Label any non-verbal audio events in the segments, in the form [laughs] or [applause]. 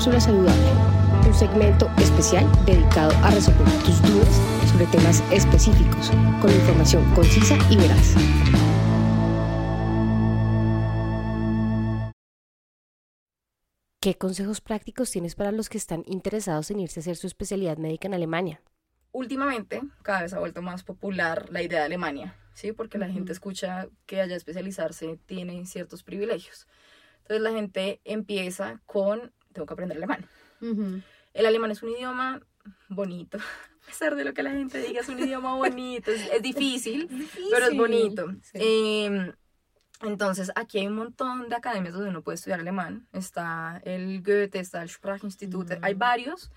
Cápsula Saludable, un segmento especial dedicado a resolver tus dudas sobre temas específicos, con información concisa y veraz. ¿Qué consejos prácticos tienes para los que están interesados en irse a hacer su especialidad médica en Alemania? Últimamente, cada vez ha vuelto más popular la idea de Alemania, ¿sí? Porque la gente escucha que allá especializarse tiene ciertos privilegios. Entonces la gente empieza con, tengo que aprender alemán. El alemán es un idioma bonito, [laughs] a pesar de lo que la gente diga, es un idioma bonito, es, [laughs] difícil, pero es bonito. Em, entonces, aquí hay un montón de academias donde uno puede estudiar alemán. Está el Goethe, está el Sprachinstitut, hay varios.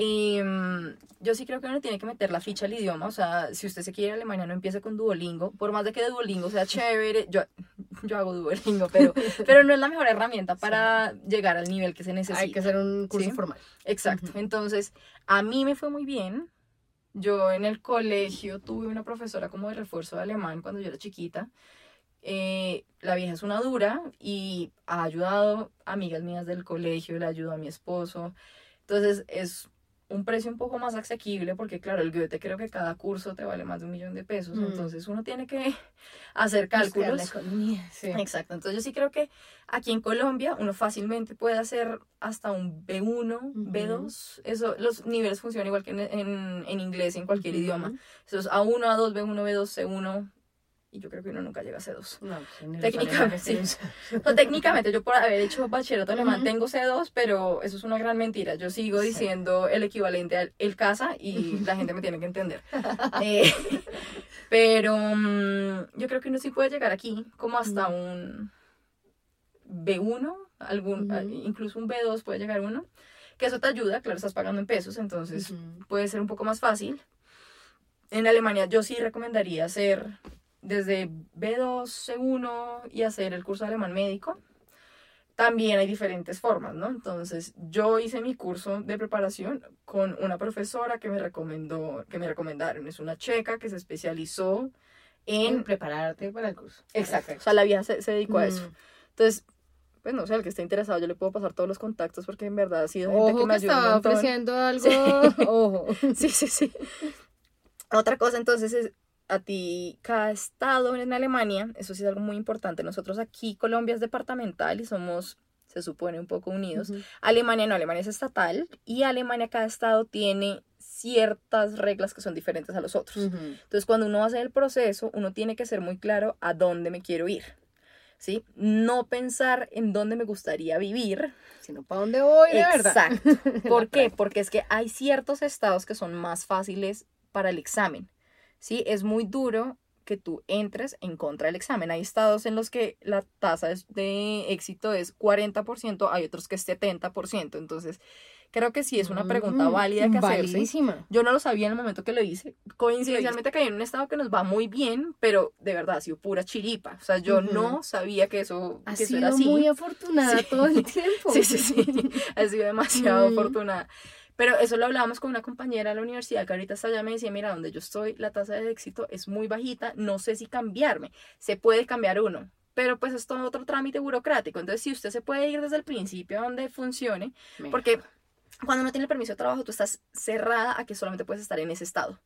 Y mm, yo sí creo que uno tiene que meter la ficha al idioma. O sea, si usted se quiere ir a Alemania, no empiece con Duolingo. Por más de que Duolingo sea chévere, yo, [laughs] yo hago Duolingo, pero, [laughs] pero no es la mejor herramienta para llegar al nivel que se necesita. Hay que hacer un curso formal. Exacto. Entonces, a mí me fue muy bien. Yo en el colegio tuve una profesora como de refuerzo de alemán cuando yo era chiquita. Eh, la vieja es una dura y ha ayudado a amigas mías del colegio, le ayudó a mi esposo. Entonces es un precio un poco más asequible porque claro, el Goethe creo que cada curso te vale más de un millón de pesos, mm. entonces uno tiene que [laughs] hacer cálculos. Exacto, entonces yo sí creo que aquí en Colombia uno fácilmente puede hacer hasta un B1, B2, eso, los niveles funcionan igual que en, en, inglés en cualquier idioma, eso es A1, A2, B1, B2, C1, y yo creo que uno nunca llega a C2. No, pues, técnicamente, [laughs] técnicamente, yo por haber hecho bachillerato alemán tengo C2, pero eso es una gran mentira. Yo sigo diciendo el equivalente al el casa y la gente me tiene que entender. [laughs] Eh, pero mm, yo creo que uno sí puede llegar aquí como hasta un B1, algún, incluso un B2 puede llegar uno. Que eso te ayuda, claro, estás pagando en pesos, entonces puede ser un poco más fácil. En Alemania yo sí recomendaría hacer desde B2, C1 y hacer el curso de alemán médico. También hay diferentes formas, ¿no? Entonces, yo hice mi curso de preparación con una profesora que me recomendó, que me recomendaron. Es una checa que se especializó en, prepararte para el curso. Exacto. O sea, la vieja se, dedicó a eso. Entonces, pues no sé, el que esté interesado, yo le puedo pasar todos los contactos porque en verdad ha sido gente que me ayudó. estaba ofreciendo [laughs] algo. [laughs] Ojo. [laughs] Sí, sí, sí. Otra cosa entonces es a ti cada estado en Alemania, eso sí es algo muy importante. Nosotros aquí, Colombia es departamental y somos, se supone, un poco unidos. Alemania no, Alemania es estatal y Alemania, cada estado tiene ciertas reglas que son diferentes a los otros. Entonces, cuando uno hace el proceso, uno tiene que ser muy claro a dónde me quiero ir. ¿Sí? No pensar en dónde me gustaría vivir, sino para dónde voy de Exacto. [laughs] ¿Por [laughs] qué? Porque es que hay ciertos estados que son más fáciles para el examen. ¿Sí? Es muy duro que tú entres en contra del examen. Hay estados en los que la tasa de éxito es 40%, hay otros que es 70%. Entonces, creo que sí es una pregunta mm, válida que hacerse. Yo no lo sabía en el momento que lo hice. Coincidencialmente caí en un estado que nos va muy bien, pero de verdad ha sido pura chiripa. O sea, yo no sabía que eso, ha que sido era así. muy afortunada todo el tiempo. [laughs] Sí, sí, sí. ha sido demasiado mm. afortunada. Pero eso lo hablábamos con una compañera de la universidad que ahorita está allá me decía, mira, donde yo estoy, la tasa de éxito es muy bajita, no sé si cambiarme. Se puede cambiar uno, pero pues es todo otro trámite burocrático. Entonces, si usted se puede ir desde el principio a donde funcione, porque cuando no tiene el permiso de trabajo, tú estás cerrada a que solamente puedes estar en ese estado.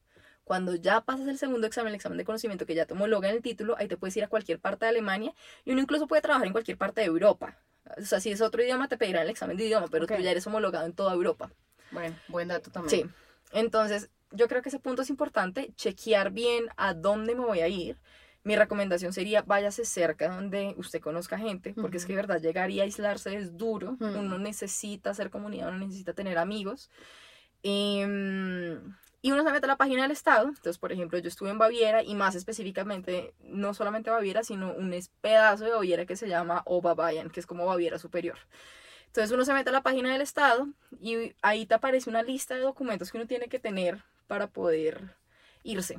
Cuando ya pasas el segundo examen, el examen de conocimiento que ya te homologa en el título, ahí te puedes ir a cualquier parte de Alemania y uno incluso puede trabajar en cualquier parte de Europa. O sea, si es otro idioma, te pedirán el examen de idioma, pero tú ya eres homologado en toda Europa. Bueno, buen dato también. Sí. Entonces, yo creo que ese punto es importante, chequear bien a dónde me voy a ir. Mi recomendación sería váyase cerca donde usted conozca gente, porque es que de verdad llegar y aislarse es duro. Uno necesita hacer comunidad, uno necesita tener amigos. Em, y uno se mete a la página del estado. Entonces, por ejemplo, yo estuve en Baviera y más específicamente, no solamente Baviera, sino un pedazo de Baviera que se llama Oberbayern, que es como Baviera Superior. Entonces uno se mete a la página del Estado y ahí te aparece una lista de documentos que uno tiene que tener para poder irse.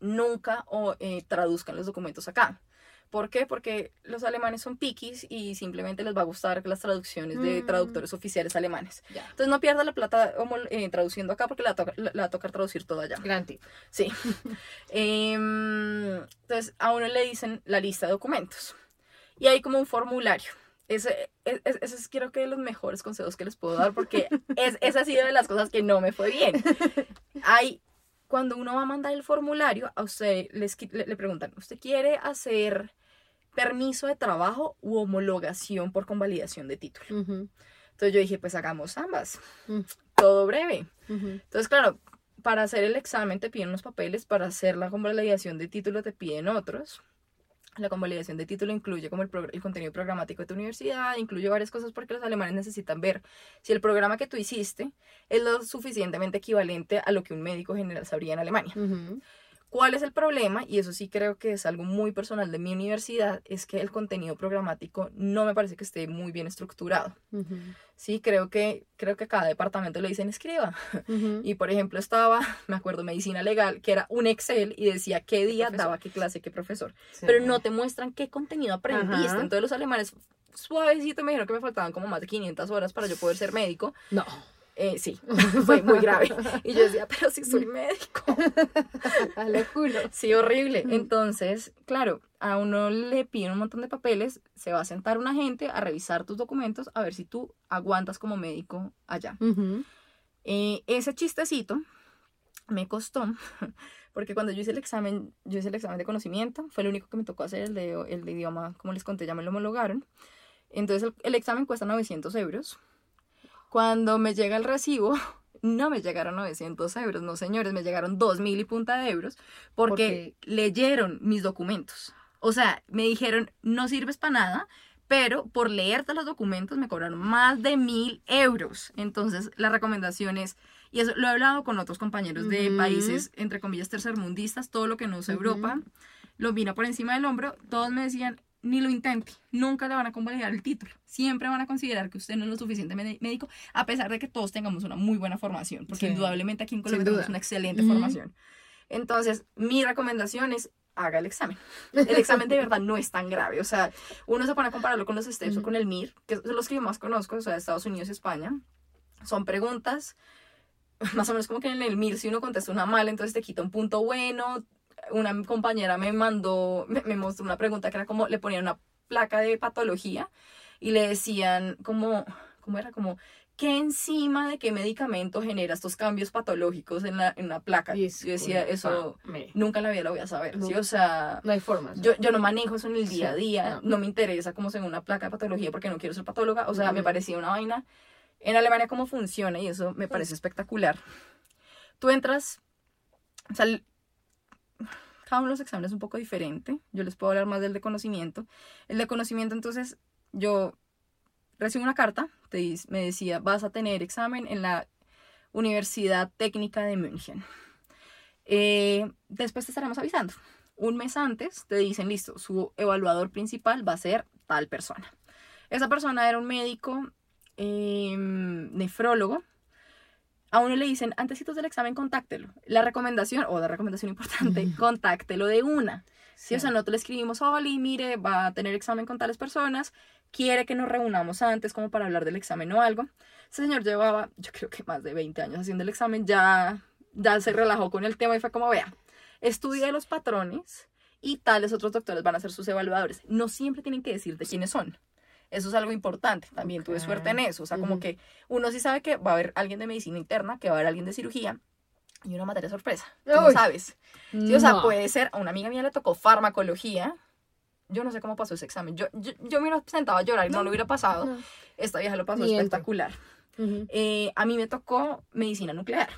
Nunca o, eh, traduzcan los documentos acá. ¿Por qué? Porque los alemanes son piquis y simplemente les va a gustar las traducciones de mm. traductores oficiales alemanes. Entonces no pierda la plata eh, traduciendo acá porque la, va a tocar traducir todo allá. Gran tip. Sí. [laughs] Em, entonces a uno le dicen la lista de documentos. Y hay como un formulario ese, es, ese es creo que de los mejores consejos que les puedo dar porque [laughs] es, esa ha sido de las cosas que no me fue bien. [laughs] Hay, cuando uno va a mandar el formulario, a usted les, le, le preguntan, ¿usted quiere hacer permiso de trabajo u homologación por convalidación de título? Entonces yo dije, pues hagamos ambas. Mm. Todo breve. Entonces, claro, para hacer el examen te piden unos papeles, para hacer la convalidación de título te piden otros. La convalidación de título incluye como el, contenido programático de tu universidad, incluye varias cosas porque los alemanes necesitan ver si el programa que tú hiciste es lo suficientemente equivalente a lo que un médico general sabría en Alemania. ¿Cuál es el problema? Y eso sí creo que es algo muy personal de mi universidad, es que el contenido programático no me parece que esté muy bien estructurado. Sí, creo que, creo que a cada departamento le dicen escriba. [laughs] Y por ejemplo estaba, me acuerdo, medicina legal, que era un Excel y decía qué día daba qué clase, qué profesor. Pero no te muestran qué contenido aprendiste. Entonces los alemanes suavecito me dijeron que me faltaban como más de 500 horas para yo poder ser médico. No. Eh, sí, [laughs] fue muy grave. Y yo decía, pero si soy médico. [laughs] Lo juro. Sí, horrible. Entonces, claro, a uno le piden un montón de papeles, se va a sentar un agente a revisar tus documentos, a ver si tú aguantas como médico allá. Eh, ese chistecito me costó, [laughs] porque cuando yo hice el examen, yo hice el examen de conocimiento, fue el único que me tocó hacer el de, el de idioma, como les conté, ya me lo homologaron. Entonces el, el examen cuesta 900 euros cuando me llega el recibo, [laughs] no me llegaron 900 euros, no señores, me llegaron 2.000 y punta de euros porque leyeron mis documentos. O sea, me dijeron, no sirves para nada, pero por leerte los documentos me cobraron más de mil euros. Entonces, la recomendación es, y eso lo he hablado con otros compañeros de países, entre comillas, tercermundistas, todo lo que no usa Europa, lo vino por encima del hombro, todos me decían, ni lo intente, nunca le van a convalidar el título. Siempre van a considerar que usted no es lo suficiente médico, a pesar de que todos tengamos una muy buena formación, porque indudablemente aquí en Colombia tenemos una excelente formación. Entonces, mi recomendación es haga el examen. El examen de verdad no es tan grave. O sea, uno se pone a compararlo con los STEPS o con el MIR, que son los que yo más conozco, o sea, de Estados Unidos y España. Son preguntas, [laughs] más o menos como que en el MIR, si uno contesta una mal, entonces te quita un punto bueno, una compañera me mandó, me, mostró una pregunta que era como, le ponían una placa de patología y le decían como, ¿cómo era? Como, ¿qué enzima de qué medicamento genera estos cambios patológicos en la, en la placa? yo decía, eso nunca en la vida lo voy a saber, ¿sí? O sea... No hay forma. Yo, yo no manejo eso en el día a día, no. me interesa como según una placa de patología porque no quiero ser patóloga, o sea, me parecía una vaina. En Alemania cómo funciona y eso me parece espectacular. Tú entras, o sea, cada uno de los exámenes es un poco diferente. Yo les puedo hablar más del de conocimiento. El de conocimiento, entonces, yo recibo una carta, te, me decía, vas a tener examen en la Universidad Técnica de München. Eh, después te estaremos avisando. Un mes antes te dicen, listo, su evaluador principal va a ser tal persona. Esa persona era un médico em, nefrólogo a uno le dicen, antes del examen, contáctelo. La recomendación, o la recomendación importante, contáctelo de una. Sí. O sea, nosotros le escribimos, Oli, mire, va a tener examen con tales personas, quiere que nos reunamos antes como para hablar del examen o algo. Ese señor llevaba, yo creo que más de 20 años haciendo el examen, ya, ya se relajó con el tema y fue como, vea, estudia los patrones y tales otros doctores van a ser sus evaluadores. No siempre tienen que decir de quiénes son. Eso es algo importante. También tuve suerte en eso. O sea, como que uno sí sabe que va a haber alguien de medicina interna, que va a haber alguien de cirugía y una materia sorpresa. no sabes. Sí, o sea, puede ser, a una amiga mía le tocó farmacología. Yo no sé cómo pasó ese examen. Yo, yo, yo me hubiera sentado a llorar y no, lo hubiera pasado. Esta vieja lo pasó espectacular. Eh, a mí me tocó medicina nuclear.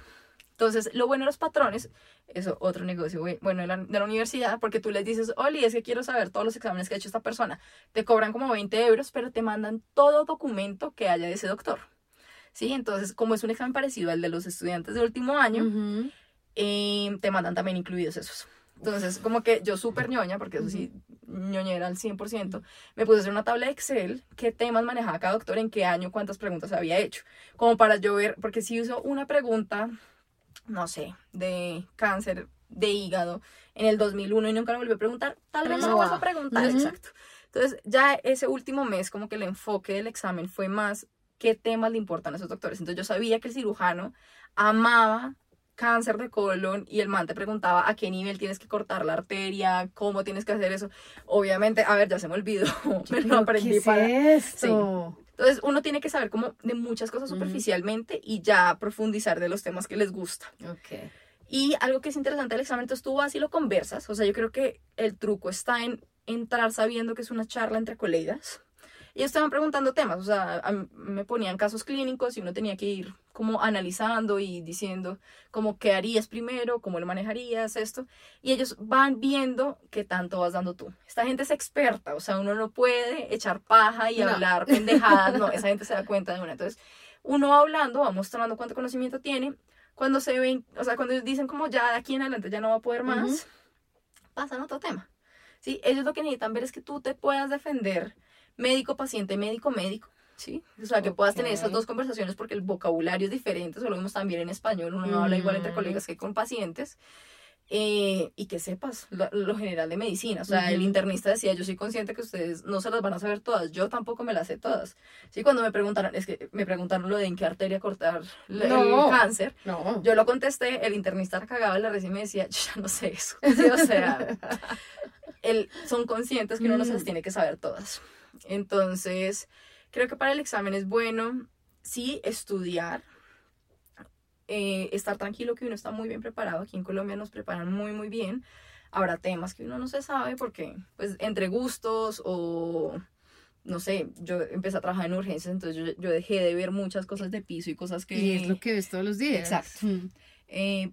Entonces, lo bueno de los patrones, eso otro negocio bueno de la, de la, universidad, porque tú les dices, Oli, es que quiero saber todos los exámenes que ha hecho esta persona. Te cobran como 20 euros, pero te mandan todo documento que haya de ese doctor. ¿Sí? Entonces, como es un examen parecido al de los estudiantes de último año, eh, te mandan también incluidos esos. Entonces, como que yo súper ñoña, porque eso sí, ñoñera al 100%, me puse a hacer una tabla de Excel, qué temas manejaba cada doctor, en qué año, cuántas preguntas había hecho. Como para yo ver, porque si uso una pregunta no sé, de cáncer de hígado en el 2001 y nunca lo volví a preguntar, tal vez no vuelvo a preguntar, exacto. Entonces, ya ese último mes, como que el enfoque del examen fue más qué temas le importan a esos doctores. Entonces, yo sabía que el cirujano amaba cáncer de colon y el man te preguntaba a qué nivel tienes que cortar la arteria, cómo tienes que hacer eso. Obviamente, a ver, ya se me olvidó, [laughs] me lo aprendí ¿Qué es para... esto? Entonces uno tiene que saber como de muchas cosas superficialmente y ya profundizar de los temas que les gusta. Ok. Y algo que es interesante del examen, entonces tú vas y lo conversas. O sea, yo creo que el truco está en entrar sabiendo que es una charla entre colegas. Y van preguntando temas, o sea, me ponían casos clínicos y uno tenía que ir como analizando y diciendo como qué harías primero, cómo lo manejarías, esto. Y ellos van viendo qué tanto vas dando tú. Esta gente es experta, o sea, uno no puede echar paja y No. hablar pendejadas, no, esa gente se da cuenta de una. Entonces, uno va hablando, va mostrando cuánto conocimiento tiene. Cuando se ven, o sea, cuando ellos dicen como ya de aquí en adelante ya no va a poder más, Ujú. pasan a otro tema. ¿sí? Ellos lo que necesitan ver es que tú te puedas defender médico, paciente, médico, médico. ¿sí? O sea, que puedas tener esas dos conversaciones porque el vocabulario es diferente, eso lo vemos también en español, uno no habla igual entre colegas que con pacientes. eh, y que sepas lo, lo general de medicina. O sea, el Ujú. internista decía, yo soy consciente que ustedes no se las van a saber todas, yo tampoco me las sé todas. Sí, cuando me preguntaron, es que me preguntaron lo de en qué arteria cortar la- No. el cáncer, No. yo lo contesté, el internista cagaba en la y me decía, yo ya no sé eso. [laughs] Sí, o sea, el- son conscientes que uno no se las Mm. tiene que saber todas. Entonces, creo que para el examen es bueno, sí, estudiar, eh, estar tranquilo que uno está muy bien preparado. Aquí en Colombia nos preparan muy, muy bien. Habrá temas que uno no se sabe porque, pues, entre gustos o no sé, yo empecé a trabajar en urgencias, entonces yo, yo dejé de ver muchas cosas de piso y cosas que... Y es lo que ves todos los días. Exacto. Mm. Eh,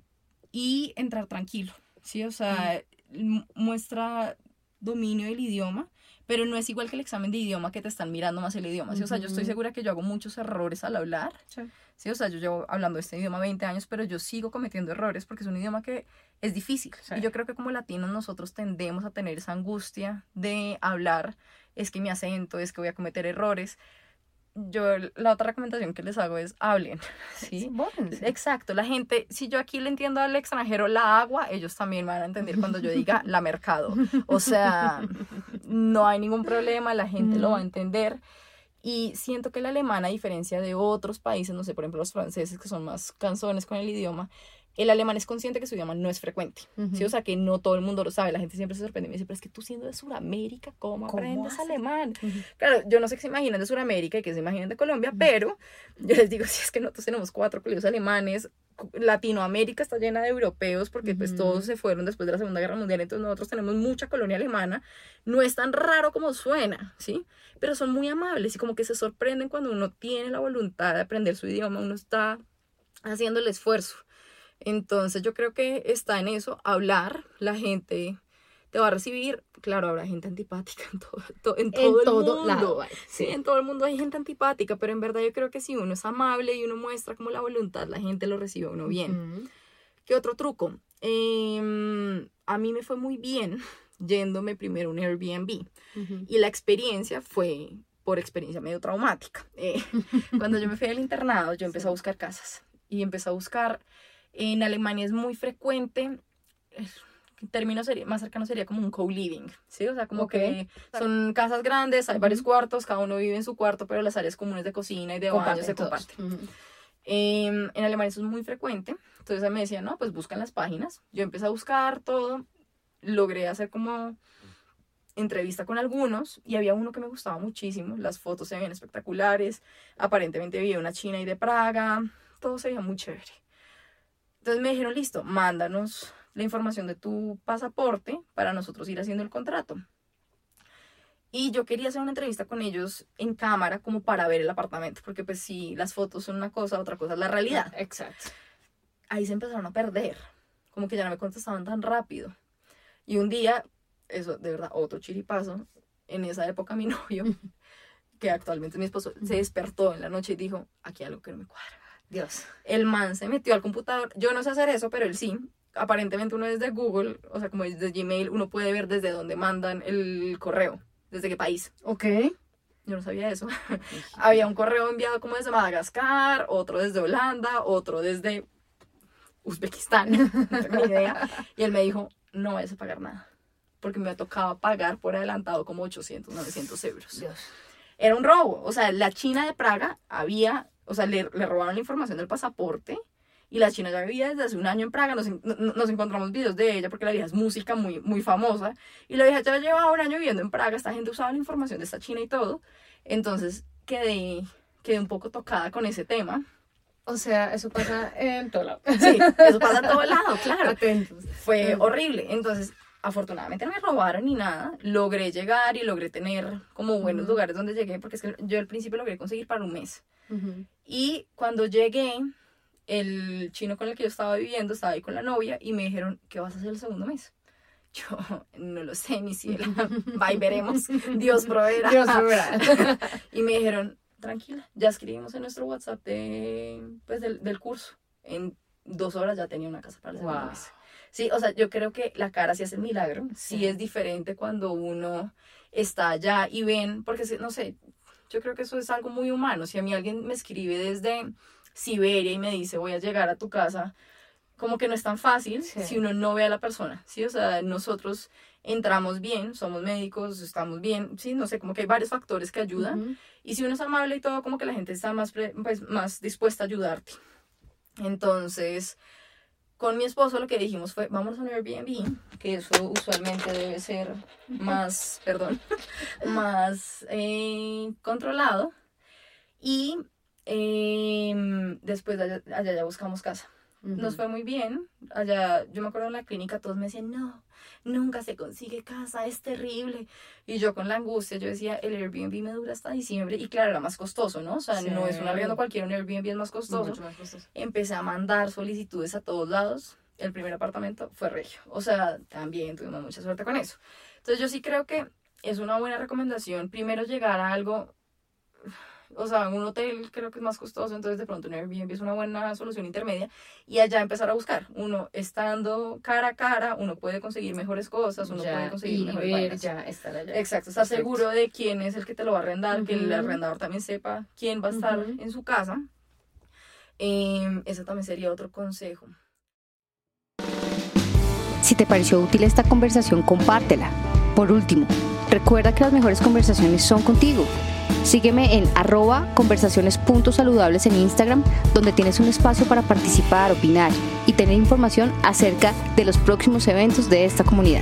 y entrar tranquilo, ¿sí? O sea, mu- muestra dominio del idioma, pero no es igual que el examen de idioma que te están mirando más el idioma, ¿sí? O sea, yo estoy segura que yo hago muchos errores al hablar, ¿sí? O sea, yo llevo hablando este idioma 20 años, pero yo sigo cometiendo errores porque es un idioma que es difícil. Sí. Y yo creo que como latinos nosotros tendemos a tener esa angustia de hablar, es que mi acento, es que voy a cometer errores. Yo, la otra recomendación que les hago es hablen, [laughs] ¿sí? Exacto, la gente, si yo aquí le entiendo al extranjero la agua, ellos también van a entender cuando yo diga la mercado. O sea, [laughs] no hay ningún problema, la gente lo va a entender. Y siento que el alemán, a diferencia de otros países, no sé, por ejemplo los franceses que son más canzones con el idioma, el alemán es consciente que su idioma no es frecuente. Ujú. ¿sí? O sea, que no todo el mundo lo sabe. La gente siempre se sorprende y me dice, pero es que tú siendo de Sudamérica, ¿cómo, ¿Cómo aprendes alemán? Ujú. Claro, yo no sé qué se imaginan de Sudamérica y qué se imaginan de Colombia, pero yo les digo, si es que nosotros tenemos cuatro colegios alemanes, Latinoamérica está llena de europeos porque pues Ujú. todos se fueron después de la Segunda Guerra Mundial, entonces nosotros tenemos mucha colonia alemana, no es tan raro como suena, ¿sí? Pero son muy amables y como que se sorprenden cuando uno tiene la voluntad de aprender su idioma, uno está haciendo el esfuerzo. Entonces yo creo que está en eso, hablar, la gente te va a recibir, claro, habrá gente antipática en todo, to- en todo en el todo mundo. lado. hay, Sí, en todo el mundo hay gente antipática, pero en verdad yo creo que si uno es amable y uno muestra como la voluntad, la gente lo recibe a uno bien. Ujú. ¿Qué otro truco? Em, a mí me fue muy bien [laughs] yéndome primero a un Airbnb Ujú. y la experiencia fue por experiencia medio traumática. Eh, [laughs] cuando yo me fui al internado, yo empecé a buscar casas y empecé a buscar, en Alemania es muy frecuente, eh, el término sería, más cercano sería como un co-living, ¿sí? O sea, como Ok. que son casas grandes, hay varios cuartos, cada uno vive en su cuarto, pero las áreas comunes de cocina y de baño se Comparten todos. comparten. Ujú. Em, en Alemania eso es muy frecuente. Entonces me decía, no, pues buscan las páginas. Yo empecé a buscar todo. Logré hacer como entrevista con algunos y había uno que me gustaba muchísimo. Las fotos se veían espectaculares. Aparentemente había una china y de Praga. Todo se veía muy chévere. Entonces me dijeron, listo, mándanos la información de tu pasaporte para nosotros ir haciendo el contrato. Y yo quería hacer una entrevista con ellos en cámara como para ver el apartamento, porque pues si las fotos son una cosa, otra cosa es la realidad. Exacto. Ahí se empezaron a perder, como que ya no me contestaban tan rápido. Y un día, eso de verdad, otro chiripazo, en esa época mi [laughs] novio, que actualmente es mi esposo, se despertó en la noche y dijo, aquí hay algo que no me cuadra. Dios. El man se metió al computador, yo no sé hacer eso, pero él sí. Aparentemente uno desde Google, o sea, como desde Gmail, uno puede ver desde dónde mandan el correo, desde qué país. Ok. Yo no sabía eso. Había un correo enviado como desde Madagascar, otro desde Holanda, otro desde Uzbekistán, [laughs] no tengo ni idea. Y él me dijo, no vayas a pagar nada, porque me tocaba pagar por adelantado como 800, 900 euros. Dios. Era un robo, o sea, la China de Praga había, o sea, le, le robaron la información del pasaporte y la china ya vivía desde hace un año en Praga, nos, en- no- nos encontramos videos de ella porque la vieja es música muy, muy famosa. Y la vieja ya llevaba un año viviendo en Praga, esta gente usaba la información de esta china y todo. Entonces quedé, quedé un poco tocada con ese tema. O sea, eso pasa en todo lado. Sí, eso pasa a todo lado, [laughs] claro. Atentos. Fue Mm. horrible. Entonces, afortunadamente no me robaron ni nada. Logré llegar y logré tener como buenos Ujú. lugares donde llegué, porque es que yo al principio logré conseguir para un mes. Ujú. Y cuando llegué, el chino con el que yo estaba viviendo estaba ahí con la novia y me dijeron, ¿qué vas a hacer el segundo mes? [laughs] Yo, no lo sé, mi ciela. Va y veremos. Dios proveerá. Dios proveerá. [laughs] Y me dijeron, tranquila, ya escribimos en nuestro WhatsApp de, pues, del, del curso. En dos horas ya tenía una casa para el segundo Wow. mes. Sí, o sea, yo creo que la cara sí hace el milagro. Sí, Sí. es diferente cuando uno está allá y ven, porque no sé, yo creo que eso es algo muy humano. Si a mí alguien me escribe desde Siberia y me dice voy a llegar a tu casa, como que no es tan fácil Sí. si uno no ve a la persona, ¿sí? O sea, nosotros entramos bien, somos médicos, estamos bien, sí, no sé, como que hay varios factores que ayudan. Ujú. Y si uno es amable y todo, como que la gente está más, pues, más dispuesta a ayudarte. Entonces, con mi esposo lo que dijimos fue, vamos a un Airbnb, que eso usualmente debe ser más, perdón, [laughs] más eh, controlado. Y em, después de allá, allá ya buscamos casa. Nos Ujú. fue muy bien. Allá, yo me acuerdo en la clínica, todos me decían, no, nunca se consigue casa, es terrible. Y yo con la angustia, yo decía, el Airbnb me dura hasta diciembre. Y claro, era más costoso, ¿no? O sea, Sí. no es un arriendo cualquiera, un Airbnb es más costoso. Mucho más costoso. Empecé a mandar solicitudes a todos lados. El primer apartamento fue regio. O sea, también tuvimos mucha suerte con eso. Entonces yo sí creo que es una buena recomendación primero llegar a algo, o sea, un hotel creo que es más costoso, entonces de pronto un Airbnb es una buena solución intermedia y allá empezar a buscar. Uno estando cara a cara, uno puede conseguir mejores cosas, uno Ya, puede conseguir y mejores ver, vainas. ya estar allá. Exacto, estar Perfecto. seguro de quién es el que te lo va a arrendar, que el arrendador también sepa quién va a estar en su casa. Ese también sería otro consejo. Si te pareció útil esta conversación, compártela. Por último, recuerda que las mejores conversaciones son contigo. Sígueme en arroba conversaciones.saludables en Instagram, donde tienes un espacio para participar, opinar y tener información acerca de los próximos eventos de esta comunidad.